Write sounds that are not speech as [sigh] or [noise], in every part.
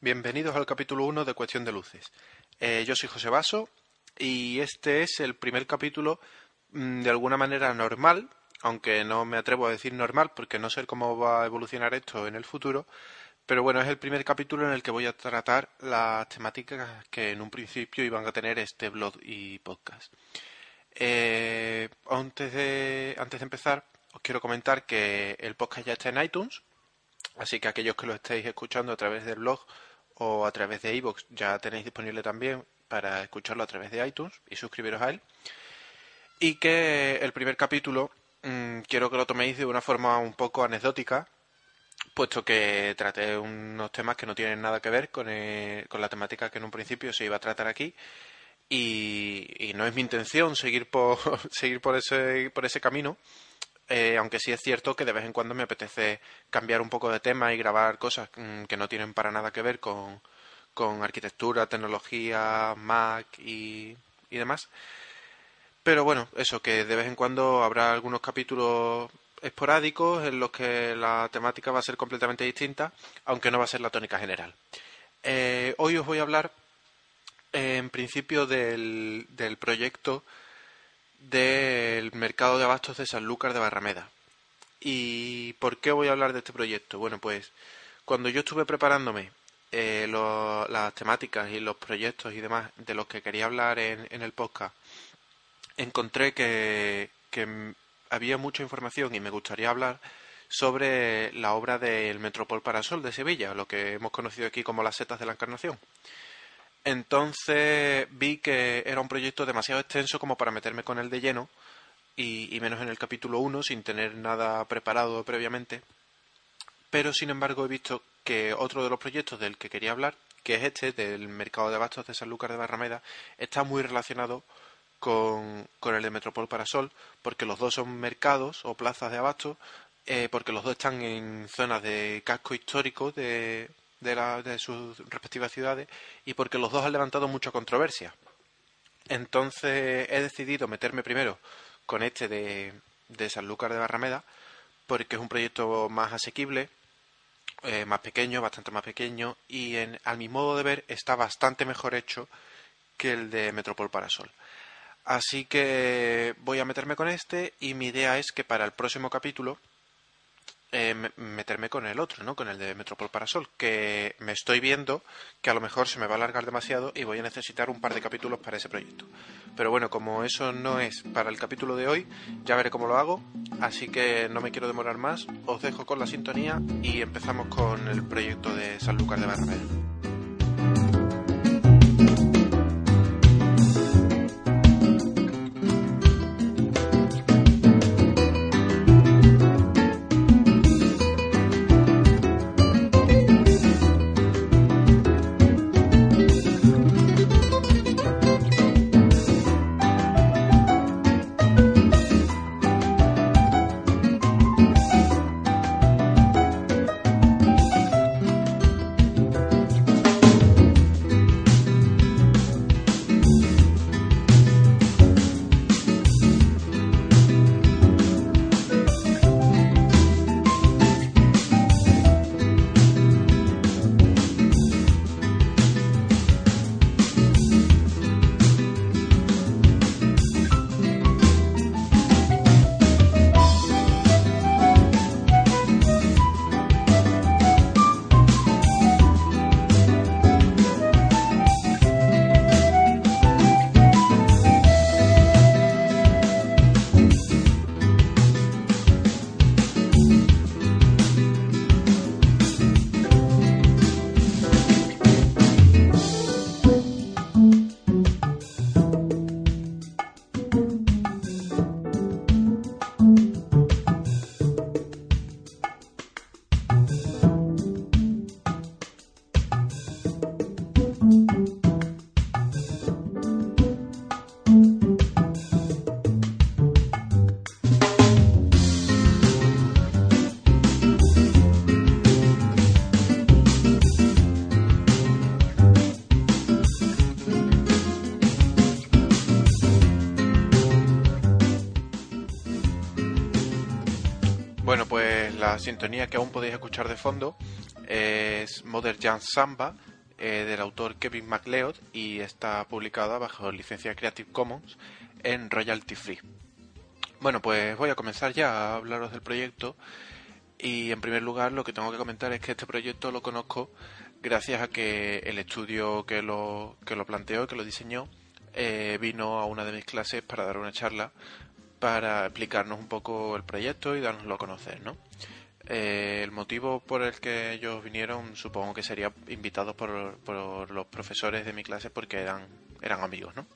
bienvenidos al capítulo 1 de Cuestión de Luces. Eh, yo soy José Baso y este es el primer capítulo mm, de alguna manera normal, aunque no me atrevo a decir normal porque no sé cómo va a evolucionar esto en el futuro, pero bueno, es el primer capítulo en el que voy a tratar las temáticas que en un principio iban a tener este blog y podcast. Eh, antes, de, antes de empezar, os quiero comentar que el podcast ya está en iTunes, así que aquellos que lo estéis escuchando a través del blog o a través de iVoox ya tenéis disponible también para escucharlo a través de iTunes y suscribiros a él. Y que el primer capítulo mmm, quiero que lo toméis de una forma un poco anecdótica, puesto que traté unos temas que no tienen nada que ver con, el, con la temática que en un principio se iba a tratar aquí. Y, y no es mi intención seguir por, [laughs] seguir por, ese, por ese camino, eh, aunque sí es cierto que de vez en cuando me apetece cambiar un poco de tema y grabar cosas mm, que no tienen para nada que ver con, con arquitectura, tecnología, Mac y, y, demás. Pero bueno, eso, que de vez en cuando habrá algunos capítulos esporádicos en los que la temática va a ser completamente distinta, aunque no va a ser la tónica general. Eh, hoy os voy a hablar, eh, en principio, del, del proyecto del mercado de abastos de Sanlúcar de Barrameda. ¿Y por qué voy a hablar de este proyecto? Bueno, pues cuando yo estuve preparándome eh, lo, las temáticas y los proyectos y demás de los que quería hablar en, en el podcast, encontré que, que, había mucha información y me gustaría hablar sobre la obra del Metropol Parasol de Sevilla, lo que hemos conocido aquí como las setas de la Encarnación. Entonces vi que era un proyecto demasiado extenso como para meterme con él de lleno y, y menos en el capítulo 1 sin tener nada preparado previamente. Pero sin embargo he visto que otro de los proyectos del que quería hablar, que es este del mercado de abastos de Sanlúcar de Barrameda, está muy relacionado con, con el de Metropol Parasol, porque los dos son mercados o plazas de abastos, eh, porque los dos están en zonas de casco histórico de, de, la, de sus respectivas ciudades y porque los dos han levantado mucha controversia. Entonces he decidido meterme primero con este de, de Sanlúcar de Barrameda porque es un proyecto más asequible, eh, más pequeño, bastante más pequeño y en, a mi modo de ver está bastante mejor hecho que el de Metropol Parasol. Así que voy a meterme con este y mi idea es que para el próximo capítulo eh, meterme con el otro, ¿no? Con el de Metropol Parasol, que me estoy viendo que a lo mejor se me va a alargar demasiado y voy a necesitar un par de capítulos para ese proyecto. Pero bueno, como eso no es para el capítulo de hoy, ya veré cómo lo hago, así que no me quiero demorar más, os dejo con la sintonía y empezamos con el proyecto de Sanlúcar de Barrameda. Sintonía que aún podéis escuchar de fondo es Mother Jam Samba eh, del autor Kevin MacLeod y está publicada bajo licencia Creative Commons en royalty free. Bueno, pues voy a comenzar ya a hablaros del proyecto y en primer lugar lo que tengo que comentar es que este proyecto lo conozco gracias a que el estudio que lo, que lo planteó, que lo diseñó, eh, vino a una de mis clases para dar una charla para explicarnos un poco el proyecto y darnoslo a conocer, ¿no? Eh, el motivo por el que ellos vinieron supongo que sería invitados por, por los profesores de mi clase porque eran, eran amigos, ¿no?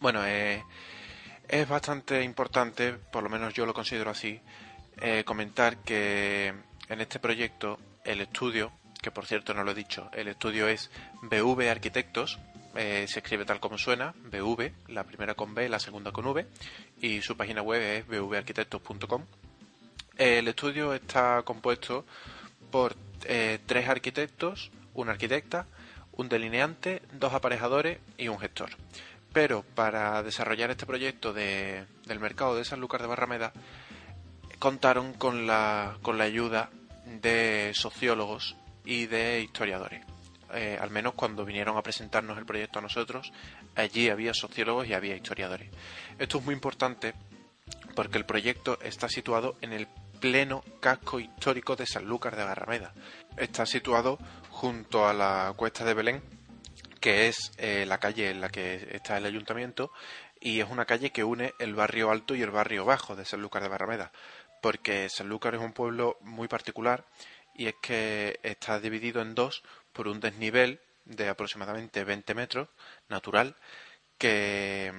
Bueno, eh, es bastante importante, por lo menos yo lo considero así, eh, comentar que en este proyecto el estudio, que por cierto no lo he dicho, el estudio es BV Arquitectos, se escribe tal como suena, BV, la primera con B, la segunda con V, y su página web es bvarquitectos.com el estudio está compuesto por eh, tres arquitectos, una arquitecta, un delineante, dos aparejadores y un gestor. Pero para desarrollar este proyecto de, del mercado de Sanlúcar de Barrameda, contaron con la, con la ayuda de sociólogos y de historiadores. Eh, al menos cuando vinieron a presentarnos el proyecto a nosotros, allí había sociólogos y había historiadores. Esto es muy importante porque el proyecto está situado en el pleno casco histórico de Sanlúcar de Barrameda. Está situado junto a la cuesta de Belén, que es eh, la calle en la que está el ayuntamiento, y es una calle que une el barrio alto y el barrio bajo de Sanlúcar de Barrameda, porque Sanlúcar es un pueblo muy particular y es que está dividido en dos por un desnivel de aproximadamente 20 metros natural que,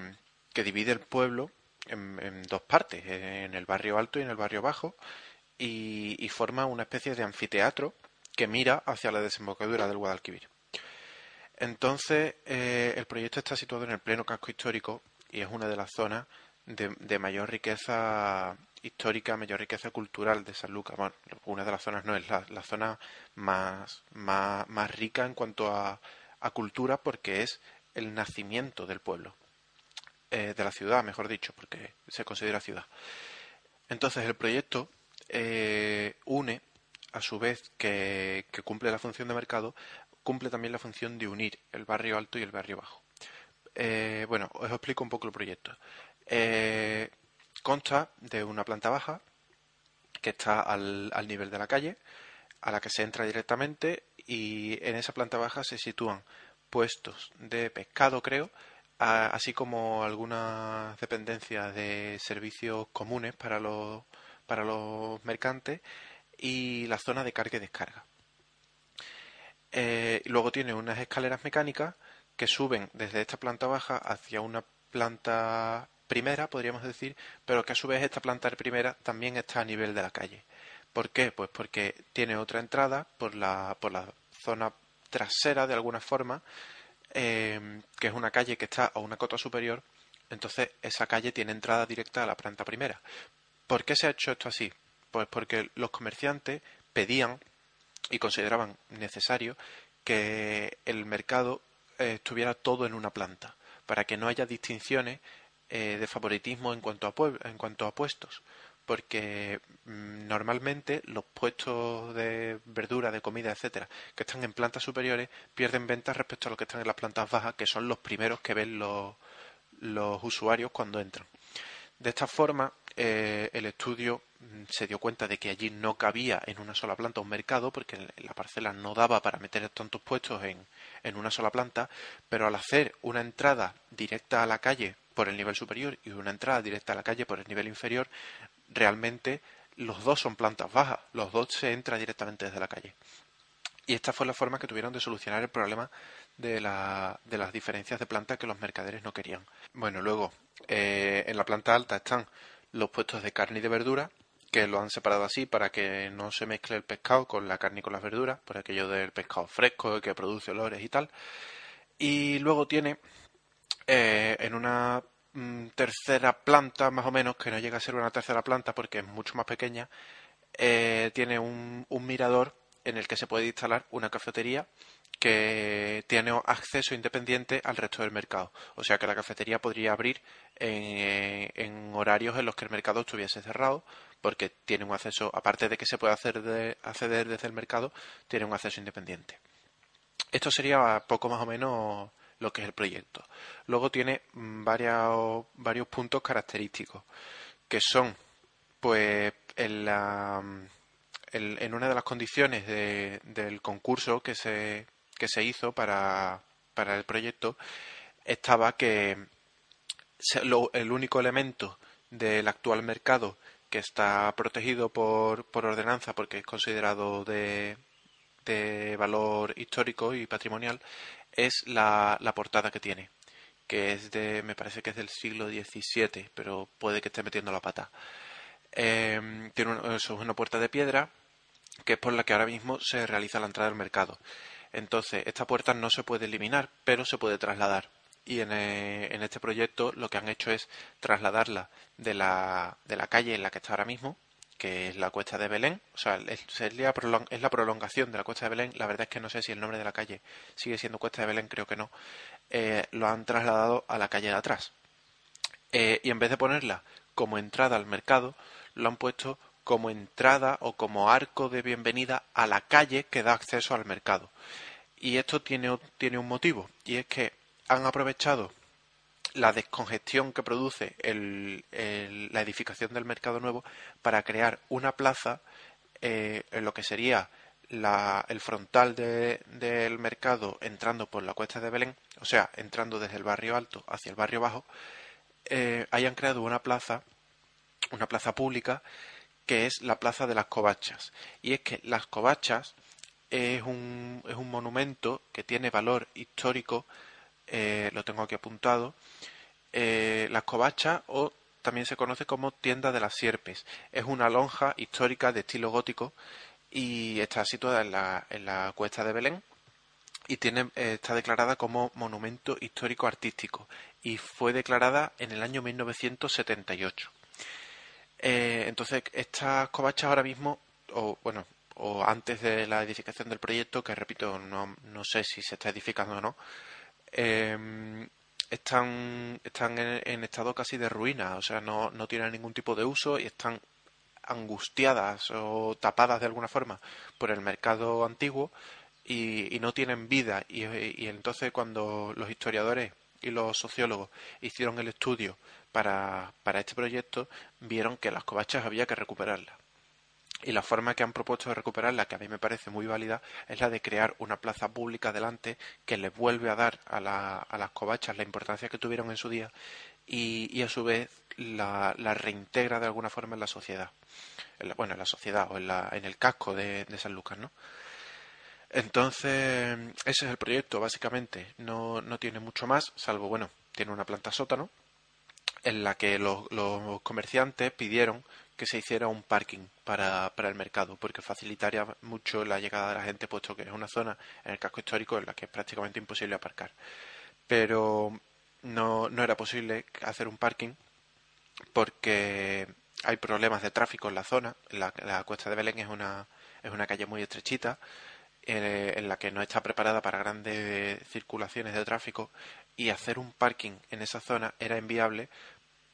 que divide el pueblo en, dos partes, en el barrio alto y en el barrio bajo, y, forma una especie de anfiteatro que mira hacia la desembocadura del Guadalquivir. Entonces, eh, el proyecto está situado en el pleno casco histórico y es una de las zonas de, mayor riqueza histórica, mayor riqueza cultural de San Lucas. Bueno, una de las zonas no es la, zona más, más, más, rica en cuanto a, a cultura porque es el nacimiento del pueblo. Eh, de la ciudad, mejor dicho, porque se considera ciudad. Entonces el proyecto eh, une, a su vez que, cumple la función de mercado, cumple también la función de unir el barrio alto y el barrio bajo. Eh, bueno, os explico un poco el proyecto. consta de una planta baja que está al, al nivel de la calle, a la que se entra directamente y en esa planta baja se sitúan puestos de pescado, creo, así como algunas dependencias de servicios comunes para los, para los mercantes y la zona de carga y descarga. Eh, luego tiene unas escaleras mecánicas que suben desde esta planta baja hacia una planta primera, podríamos decir, pero que a su vez esta planta primera también está a nivel de la calle. ¿Por qué? Pues porque tiene otra entrada por la, por la zona trasera de alguna forma Em, que es una calle que está a una cota superior, entonces esa calle tiene entrada directa a la planta primera. ¿Por qué se ha hecho esto así? Pues porque los comerciantes pedían y consideraban necesario que el mercado eh, estuviera todo en una planta, para que no haya distinciones eh, de favoritismo en cuanto a, en cuanto a puestos porque mm, normalmente los puestos de verdura, de comida, etcétera, que están en plantas superiores, pierden ventas respecto a los que están en las plantas bajas, que son los primeros que ven los, los usuarios cuando entran. De esta forma, eh, el estudio mm, se dio cuenta de que allí no cabía en una sola planta un mercado, porque la parcela no daba para meter tantos puestos en, en una sola planta, pero al hacer una entrada directa a la calle por el nivel superior y una entrada directa a la calle por el nivel inferior, realmente los dos son plantas bajas, los dos se entra directamente desde la calle. Y esta fue la forma que tuvieron de solucionar el problema de, la, de las diferencias de planta que los mercaderes no querían. Bueno, luego, eh, en la planta alta están los puestos de carne y de verdura, que lo han separado así para que no se mezcle el pescado con la carne y con las verduras, por aquello del pescado fresco que produce olores y tal. Y luego tiene eh, en una Mm, tercera planta, más o menos, que no llega a ser una tercera planta porque es mucho más pequeña, eh, tiene un, mirador en el que se puede instalar una cafetería que tiene acceso independiente al resto del mercado. O sea que la cafetería podría abrir en, horarios en los que el mercado estuviese cerrado, porque tiene un acceso, aparte de que se puede acceder desde el mercado, tiene un acceso independiente. Esto sería poco más o menos lo que es el proyecto. Luego tiene mm, varios, varios puntos característicos, que son, pues, en, la, en una de las condiciones del concurso que se, que se hizo para, para el proyecto, estaba que el único elemento del actual mercado que está protegido por, por ordenanza porque es considerado de, de valor histórico y patrimonial es la, la portada que tiene, que es de, me parece que es del siglo XVII, pero puede que esté metiendo la pata. Eh, tiene es una puerta de piedra que es por la que ahora mismo se realiza la entrada al mercado. Entonces, esta puerta no se puede eliminar, pero se puede trasladar. Y en, eh, en este proyecto lo que han hecho es trasladarla de la, de la calle en la que está ahora mismo, que es la Cuesta de Belén, o sea, es la, prolongación de la Cuesta de Belén, la verdad es que no sé si el nombre de la calle sigue siendo Cuesta de Belén, creo que no, eh, lo han trasladado a la calle de atrás. Eh, y en vez de ponerla como entrada al mercado, lo han puesto como entrada o como arco de bienvenida a la calle que da acceso al mercado. Y esto tiene, tiene un motivo, y es que han aprovechado la descongestión que produce la edificación del mercado nuevo para crear una plaza eh, en lo que sería el frontal del mercado entrando por la cuesta de Belén, o sea, entrando desde el barrio alto hacia el barrio bajo, eh, hayan creado una plaza, una plaza pública, que es la plaza de las covachas. Y es que las covachas es un, es un monumento que tiene valor histórico eh, lo tengo aquí apuntado, eh, las o también se conoce como tienda de las sierpes. Es una lonja histórica de estilo gótico y está situada en la, en la cuesta de Belén y tiene, eh, está declarada como monumento histórico artístico y fue declarada en el año 1978. entonces, estas covachas ahora mismo, o bueno, o antes de la edificación del proyecto, que repito, no, no sé si se está edificando o no, eh, están, están en, estado casi de ruina, o sea, no, no tienen ningún tipo de uso y están angustiadas o tapadas de alguna forma por el mercado antiguo y, no tienen vida. Y, entonces cuando los historiadores y los sociólogos hicieron el estudio para, para este proyecto, vieron que las covachas había que recuperarlas. Y la forma que han propuesto de recuperarla, que a mí me parece muy válida, es la de crear una plaza pública delante que les vuelve a dar a, las covachas la importancia que tuvieron en su día y, a su vez la, reintegra de alguna forma en la sociedad. bueno, en la sociedad o en, el casco de, San Lucas, ¿no? Entonces, ese es el proyecto, básicamente. No, no tiene mucho más, salvo, bueno, tiene una planta sótano en la que los comerciantes pidieron que se hiciera un parking para, para el mercado, porque facilitaría mucho la llegada de la gente, puesto que es una zona en el casco histórico en la que es prácticamente imposible aparcar. Pero no, no era posible hacer un parking porque hay problemas de tráfico en la zona. La, la Cuesta de Belén es una, es una calle muy estrechita eh, en la que no está preparada para grandes circulaciones de tráfico y hacer un parking en esa zona era inviable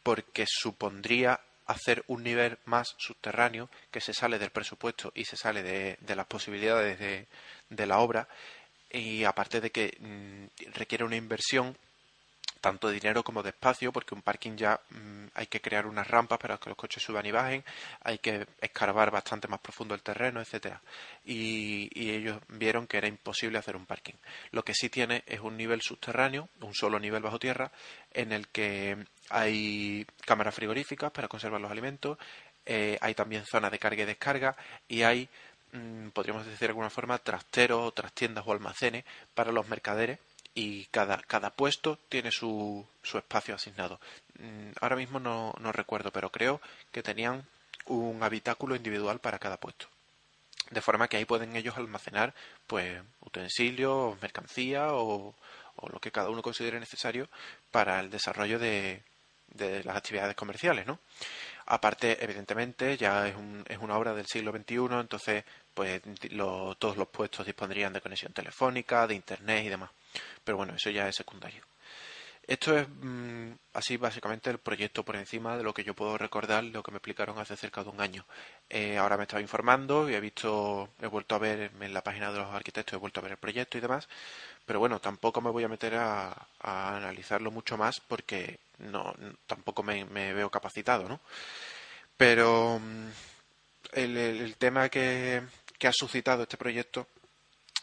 porque supondría hacer un nivel más subterráneo que se sale del presupuesto y se sale de, las posibilidades de, la obra y aparte de que mm, requiere una inversión tanto de dinero como de espacio, porque un parking ya mm, hay que crear unas rampas para que los coches suban y bajen, hay que escarbar bastante más profundo el terreno, etcétera. Y, ellos vieron que era imposible hacer un parking. Lo que sí tiene es un nivel subterráneo, un solo nivel bajo tierra, en el que hay cámaras frigoríficas para conservar los alimentos, eh, hay también zonas de carga y descarga y hay, mm, podríamos decir de alguna forma, trasteros, otras tiendas o almacenes para los mercaderes y cada, cada puesto tiene su, su espacio asignado. Mm, ahora mismo no, no recuerdo, pero creo que tenían un habitáculo individual para cada puesto. De forma que ahí pueden ellos almacenar pues utensilios, mercancía o, o lo que cada uno considere necesario para el desarrollo de, de las actividades comerciales, ¿no? Aparte, evidentemente, ya es, un, es una obra del siglo XXI, entonces, pues todos los puestos dispondrían de conexión telefónica, de internet y demás. Pero bueno, eso ya es secundario. Esto es mm, así básicamente el proyecto por encima de lo que yo puedo recordar, lo que me explicaron hace cerca de un año. Eh, ahora me estaba informando y he visto, he vuelto a ver en la página de los arquitectos, he vuelto a ver el proyecto y demás, pero bueno, tampoco me voy a meter a, analizarlo mucho más porque no, tampoco me, veo capacitado, ¿no? Pero mm, el, tema que ha suscitado este proyecto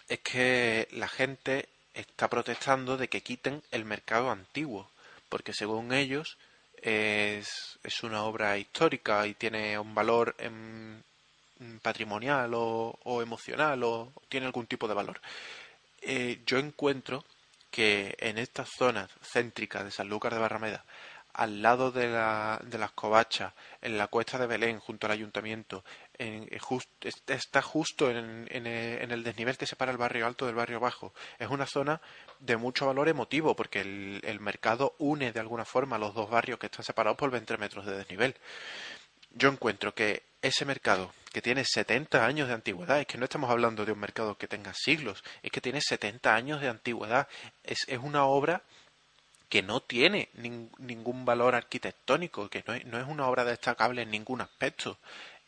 es que la gente está protestando de que quiten el mercado antiguo, porque según ellos es, es una obra histórica y tiene un valor patrimonial o, emocional o tiene algún tipo de valor. Eh, yo encuentro que en estas zonas céntricas de Sanlúcar de Barrameda, al lado de, la, de las covachas, en la cuesta de Belén, junto al ayuntamiento, en, está justo en, en, el desnivel que separa el barrio alto del barrio bajo. Es una zona de mucho valor emotivo porque el, el mercado une de alguna forma los dos barrios que están separados por 20 metros de desnivel. Yo encuentro que ese mercado que tiene 70 años de antigüedad, es que no estamos hablando de un mercado que tenga siglos, es que tiene 70 años de antigüedad, es, es una obra que no tiene ningún valor arquitectónico, que no es, no es una obra destacable en ningún aspecto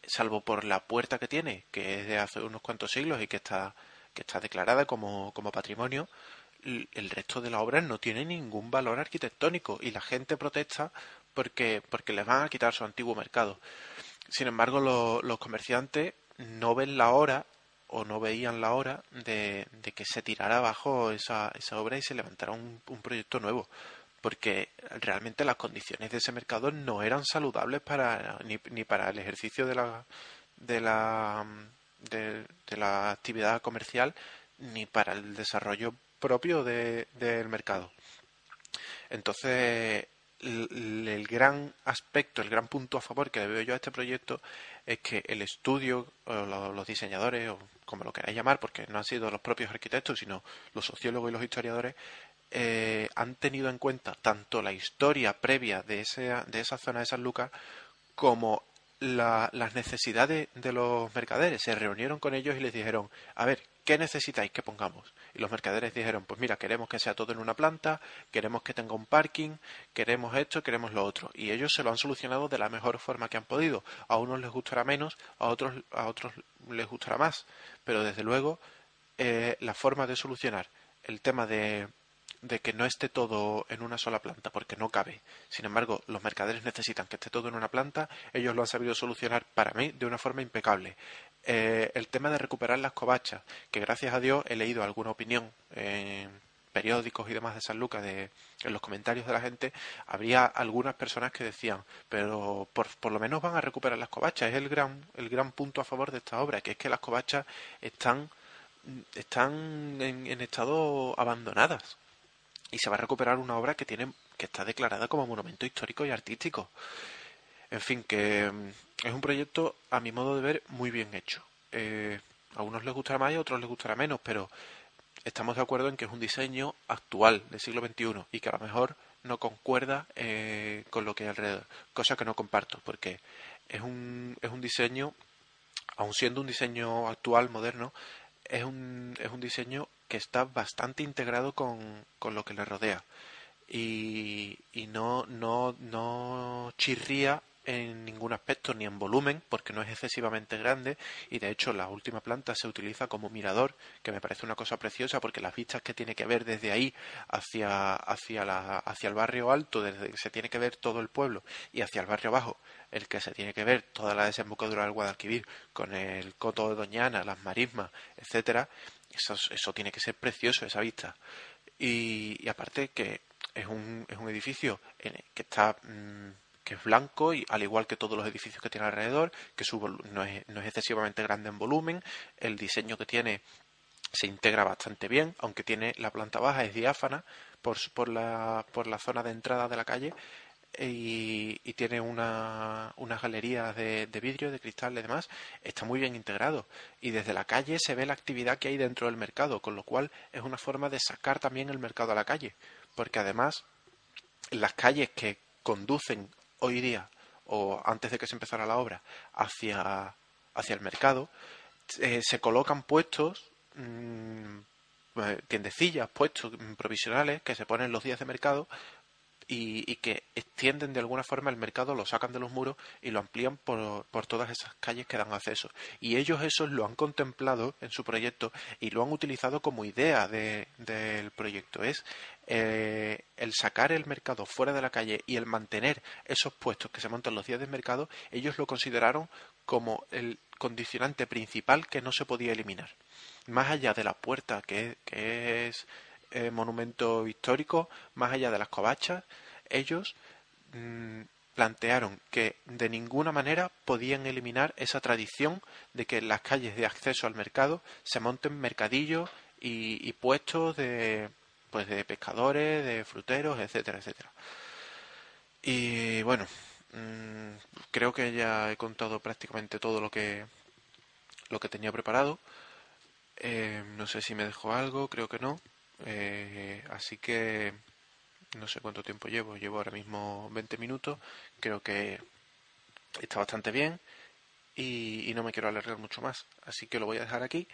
salvo por la puerta que tiene, que es de hace unos cuantos siglos y que está, que está declarada como, como patrimonio, el resto de la obra no tiene ningún valor arquitectónico y la gente protesta porque, porque les van a quitar su antiguo mercado. Sin embargo, los comerciantes no ven la hora o no veían la hora de, de que se tirara abajo esa, esa obra y se levantara un, un proyecto nuevo porque realmente las condiciones de ese mercado no eran saludables para ni, ni para el ejercicio de la de la de, la actividad comercial ni para el desarrollo propio de, del mercado entonces el, gran aspecto, el gran punto a favor que le veo yo a este proyecto es que el estudio, o los diseñadores, o como lo queráis llamar, porque no han sido los propios arquitectos, sino los sociólogos y los historiadores, eh, han tenido en cuenta tanto la historia previa de, ese, de esa zona de San Lucas como las necesidades de los mercaderes. Se reunieron con ellos y les dijeron, a ver, ¿qué necesitáis que pongamos? Y los mercaderes dijeron, pues mira, queremos que sea todo en una planta, queremos que tenga un parking, queremos esto, queremos lo otro. Y ellos se lo han solucionado de la mejor forma que han podido. A unos les gustará menos, a otros, a otros les gustará más. Pero desde luego, eh, la forma de solucionar el tema de de que no esté todo en una sola planta, porque no cabe. Sin embargo, los mercaderes necesitan que esté todo en una planta, ellos lo han sabido solucionar para mí de una forma impecable. Eh, el tema de recuperar las covachas, que gracias a Dios he leído alguna opinión en periódicos y demás de San Lucas, de, en los comentarios de la gente, habría algunas personas que decían, pero por, por, lo menos van a recuperar las covachas. Es el gran, el gran punto a favor de esta obra, que es que las covachas están, están en, en estado abandonadas y se va a recuperar una obra que tiene que está declarada como monumento histórico y artístico. En fin, que es un proyecto, a mi modo de ver, muy bien hecho. Eh, a unos les gustará más y a otros les gustará menos, pero estamos de acuerdo en que es un diseño actual del siglo XXI y que a lo mejor no concuerda eh, con lo que hay alrededor, cosa que no comparto, porque es un, es un diseño, aun siendo un diseño actual, moderno, es un, es un diseño que está bastante integrado con, con lo que le rodea y, y no, no, no chirría en ningún aspecto ni en volumen porque no es excesivamente grande y de hecho la última planta se utiliza como mirador que me parece una cosa preciosa porque las vistas que tiene que ver desde ahí hacia hacia la hacia el barrio alto desde que se tiene que ver todo el pueblo y hacia el barrio bajo el que se tiene que ver toda la desembocadura del Guadalquivir con el coto de Doñana las marismas etcétera eso, eso tiene que ser precioso, esa vista. Y, aparte que es un, es un edificio que está mm, que es blanco y al igual que todos los edificios que tiene alrededor, que su no es, no es excesivamente grande en volumen, el diseño que tiene se integra bastante bien, aunque tiene la planta baja es diáfana por, por, la, por la zona de entrada de la calle y, tiene una, unas galerías de, vidrio, de cristal y demás, está muy bien integrado. Y desde la calle se ve la actividad que hay dentro del mercado, con lo cual es una forma de sacar también el mercado a la calle. Porque además, las calles que conducen hoy día, o antes de que se empezara la obra, hacia, hacia el mercado, eh, se colocan puestos mm, eh, tiendecillas, puestos provisionales que se ponen los días de mercado y, que extienden de alguna forma el mercado, lo sacan de los muros y lo amplían por, por todas esas calles que dan acceso. Y ellos eso lo han contemplado en su proyecto y lo han utilizado como idea del proyecto. Es eh, el sacar el mercado fuera de la calle y el mantener esos puestos que se montan los días del mercado, ellos lo consideraron como el condicionante principal que no se podía eliminar. Más allá de la puerta, que, que es eh, monumento histórico, más allá de las covachas, ellos mm, plantearon que de ninguna manera podían eliminar esa tradición de que en las calles de acceso al mercado se monten mercadillos y, puestos de pues de pescadores, de fruteros, etcétera, etcétera. Y bueno, mm, creo que ya he contado prácticamente todo lo que lo que tenía preparado. Eh, no sé si me dejó algo, creo que no. Eh, así que no sé cuánto tiempo llevo, llevo ahora mismo 20 minutos, creo que está bastante bien y, no me quiero alargar mucho más, así que lo voy a dejar aquí.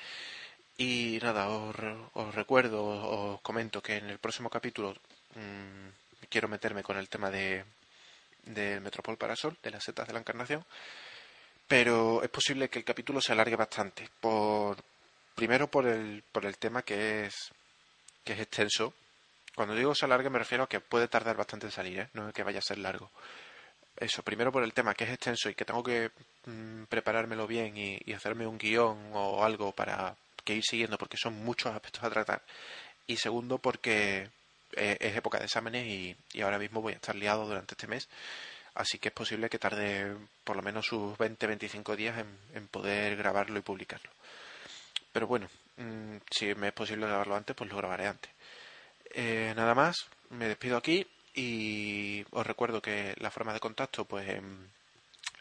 Y nada, os, recuerdo, os comento que en el próximo capítulo mm, quiero meterme con el tema de, de Metropol Parasol, de las setas de la encarnación, pero es posible que el capítulo se alargue bastante, por primero por el, por el tema que es que es extenso. Cuando digo se alargue me refiero a que puede tardar bastante en salir, ¿eh? no es que vaya a ser largo. Eso, primero por el tema que es extenso y que tengo que mm, preparármelo bien y, hacerme un guion o algo para que ir siguiendo porque son muchos aspectos a tratar. Y segundo porque eh, es época de exámenes y, ahora mismo voy a estar liado durante este mes. Así que es posible que tarde por lo menos sus 20-25 días en, en poder grabarlo y publicarlo. Pero bueno, Mm, si me es posible grabarlo antes, pues lo grabaré antes. Eh, nada más, me despido aquí y os recuerdo que la forma de contacto, pues en,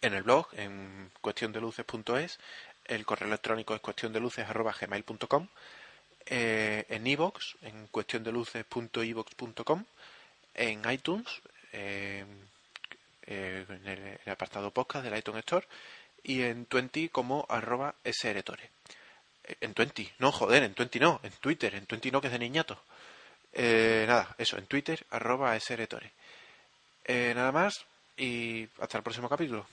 el blog, en cuestiondeluces.es, el correo electrónico es cuestiondeluces.gmail.com, eh, en iVoox, en cuestiondeluces.ivox.com, en iTunes, eh, en, el, apartado podcast del iTunes Store, y en Twenty como arroba. En Twenty, no, joder, en Twenty no, en Twitter, en Twenty no, que es de niñato. Eh, nada, eso, en Twitter, arroba sretore. Eh, nada más y hasta el próximo capítulo.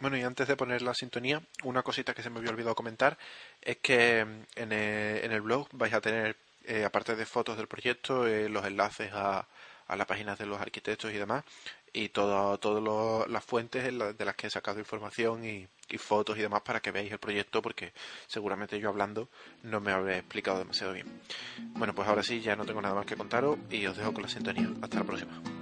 Bueno, y antes de poner la sintonía, una cosita que se me había olvidado comentar es que mm, en el, blog vais a tener, eh, aparte de fotos del proyecto, los enlaces a, a las páginas de los arquitectos y demás, y todas las fuentes de las que he sacado información y, fotos y demás para que veáis el proyecto porque seguramente yo hablando no me habré explicado demasiado bien. Bueno, pues ahora sí, ya no tengo nada más que contaros y os dejo con la sintonía. Hasta la próxima.